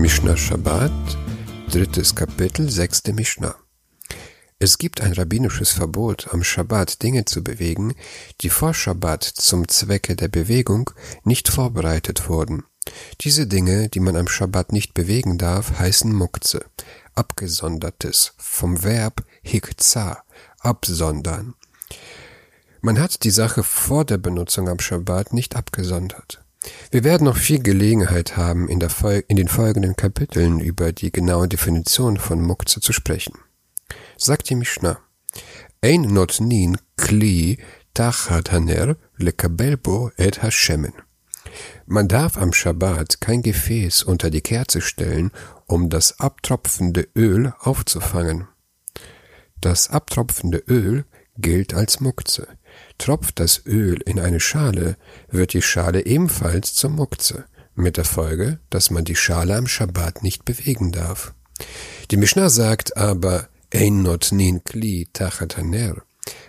Mishnah Shabbat, drittes Kapitel, sechste Mishnah. Es gibt ein rabbinisches Verbot, am Shabbat Dinge zu bewegen, die vor Shabbat zum Zwecke der Bewegung nicht vorbereitet wurden. Diese Dinge, die man am Shabbat nicht bewegen darf, heißen Mukze, abgesondertes, vom Verb hikza, absondern. Man hat die Sache vor der Benutzung am Shabbat nicht abgesondert. Wir werden noch viel Gelegenheit haben, in, in, den folgenden Kapiteln über die genaue Definition von Mukze zu sprechen. Sagt die Mishnah, Ein notnin kli tachat haner lekabel bo et hashemen. Man darf am Schabbat kein Gefäß unter die Kerze stellen, um das abtropfende Öl aufzufangen. Das abtropfende Öl gilt als Mukze. Tropft das Öl in eine Schale, wird die Schale ebenfalls zur Mukze, mit der Folge, dass man die Schale am Schabbat nicht bewegen darf. Die Mishnah sagt aber, Ein not nin kli tachataner.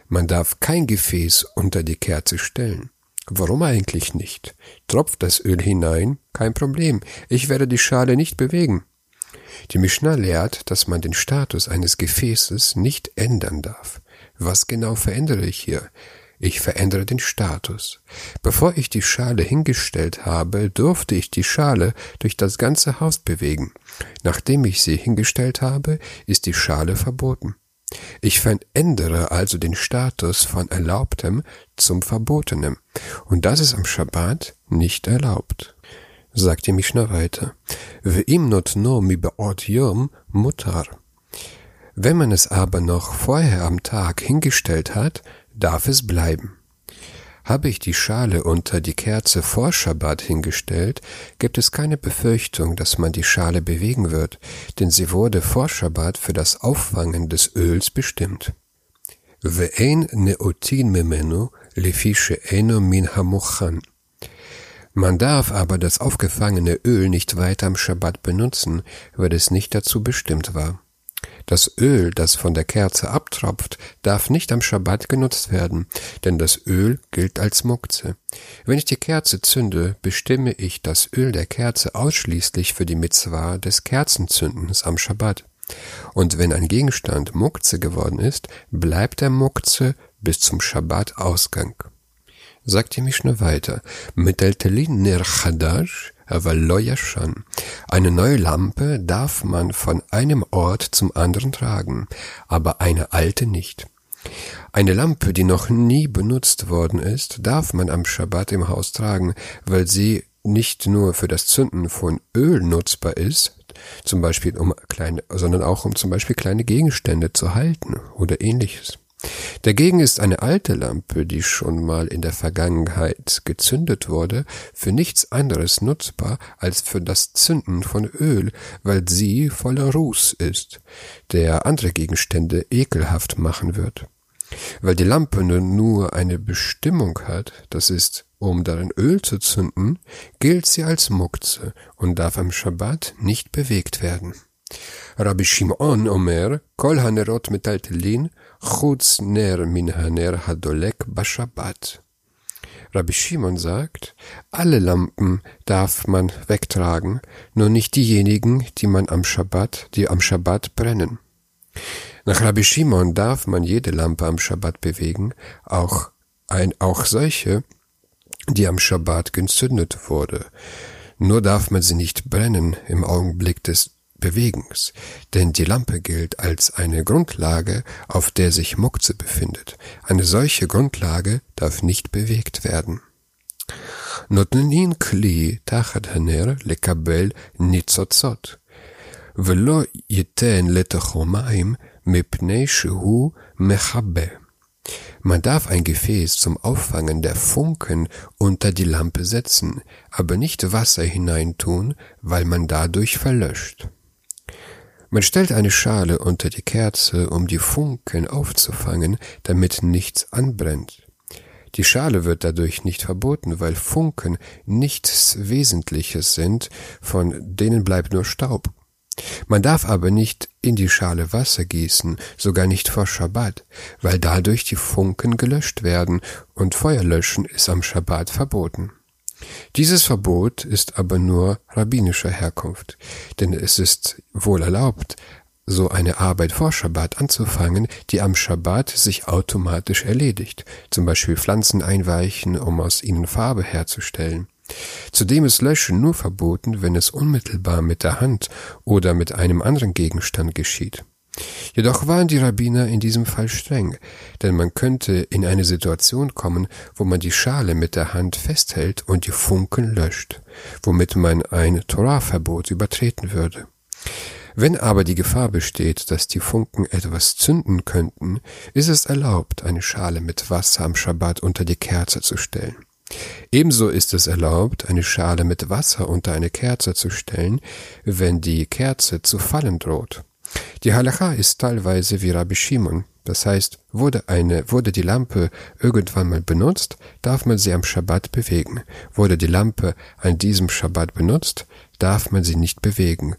Man darf kein Gefäß unter die Kerze stellen. Warum eigentlich nicht? Tropft das Öl hinein? Kein Problem. Ich werde die Schale nicht bewegen. Die Mishnah lehrt, dass man den Status eines Gefäßes nicht ändern darf. Was genau verändere ich hier? Ich verändere den Status. Bevor ich die Schale hingestellt habe, durfte ich die Schale durch das ganze Haus bewegen. Nachdem ich sie hingestellt habe, ist die Schale verboten. Ich verändere also den Status von Erlaubtem zum Verbotenem. Und das ist am Schabbat nicht erlaubt. Sagt die Mishnah weiter. Mutar. Wenn man es aber noch vorher am Tag hingestellt hat, darf es bleiben. Habe ich die Schale unter die Kerze vor Schabbat hingestellt, gibt es keine Befürchtung, dass man die Schale bewegen wird, denn sie wurde vor Schabbat für das Auffangen des Öls bestimmt. Ve'ein neotin memenu lefische eno min hamuchan. Man darf aber das aufgefangene Öl nicht weiter am Schabbat benutzen, weil es nicht dazu bestimmt war. Das Öl, das von der Kerze abtropft, darf nicht am Schabbat genutzt werden, denn das Öl gilt als Mukze. Wenn ich die Kerze zünde, bestimme ich das Öl der Kerze ausschließlich für die Mitzwa des Kerzenzündens am Schabbat. Und wenn ein Gegenstand Mukze geworden ist, bleibt er Mukze bis zum Schabbat-Ausgang. Sagt die Mischne weiter. Eine neue Lampe darf man von einem Ort zum anderen tragen, aber eine alte nicht. Eine Lampe, die noch nie benutzt worden ist, darf man am Schabbat im Haus tragen, weil sie nicht nur für das Zünden von Öl nutzbar ist, zum Beispiel um kleine, sondern auch um zum Beispiel kleine Gegenstände zu halten oder ähnliches. Dagegen ist eine alte Lampe, die schon mal in der Vergangenheit gezündet wurde, für nichts anderes nutzbar als für das Zünden von Öl, weil sie voller Ruß ist, der andere Gegenstände ekelhaft machen wird. Weil die Lampe nur eine Bestimmung hat, das ist, um darin Öl zu zünden, gilt sie als Mukze und darf am Schabbat nicht bewegt werden. Rabbi Shimon Omer, Kol Hanerot Metaltelin, Chutz ner min haner hadolek bashabbat. Rabbi Shimon sagt, alle Lampen darf man wegtragen, nur nicht diejenigen, die man am Schabbat, die am Schabbat brennen. Nach Rabbi Shimon darf man jede Lampe am Schabbat bewegen, auch ein, auch solche, die am Schabbat gezündet wurde. Nur darf man sie nicht brennen im Augenblick des Bewegens, denn die Lampe gilt als eine Grundlage, auf der sich Mukze befindet. Eine solche Grundlage darf nicht bewegt werden. נותנין כלי תחת הנר לקבל ניצוצות, ולא ייתן לתוכו מים מפני שהוא מכבה. Man darf ein Gefäß zum Auffangen der Funken unter die Lampe setzen, aber nicht Wasser hineintun, weil man dadurch verlöscht. Man stellt eine Schale unter die Kerze, um die Funken aufzufangen, damit nichts anbrennt. Die Schale wird dadurch nicht verboten, weil Funken nichts Wesentliches sind, von denen bleibt nur Staub. Man darf aber nicht in die Schale Wasser gießen, sogar nicht vor Schabbat, weil dadurch die Funken gelöscht werden und Feuerlöschen ist am Schabbat verboten. Dieses Verbot ist aber nur rabbinischer Herkunft, denn es ist wohl erlaubt, so eine Arbeit vor Schabbat anzufangen, die am Schabbat sich automatisch erledigt, zum Beispiel Pflanzen einweichen, um aus ihnen Farbe herzustellen. Zudem ist Löschen nur verboten, wenn es unmittelbar mit der Hand oder mit einem anderen Gegenstand geschieht. Jedoch waren die Rabbiner in diesem Fall streng, denn man könnte in eine Situation kommen, wo man die Schale mit der Hand festhält und die Funken löscht, womit man ein Torahverbot übertreten würde. Wenn aber die Gefahr besteht, dass die Funken etwas zünden könnten, ist es erlaubt, eine Schale mit Wasser am Schabbat unter die Kerze zu stellen. Ebenso ist es erlaubt, eine Schale mit Wasser unter eine Kerze zu stellen, wenn die Kerze zu fallen droht. Die Halacha ist teilweise wie Rabbi Shimon. Das heißt, wurde eine, wurde die Lampe irgendwann mal benutzt, darf man sie am Schabbat bewegen. Wurde die Lampe an diesem Schabbat benutzt, darf man sie nicht bewegen.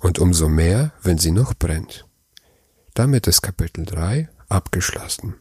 Und umso mehr, wenn sie noch brennt. Damit ist Kapitel 3 abgeschlossen.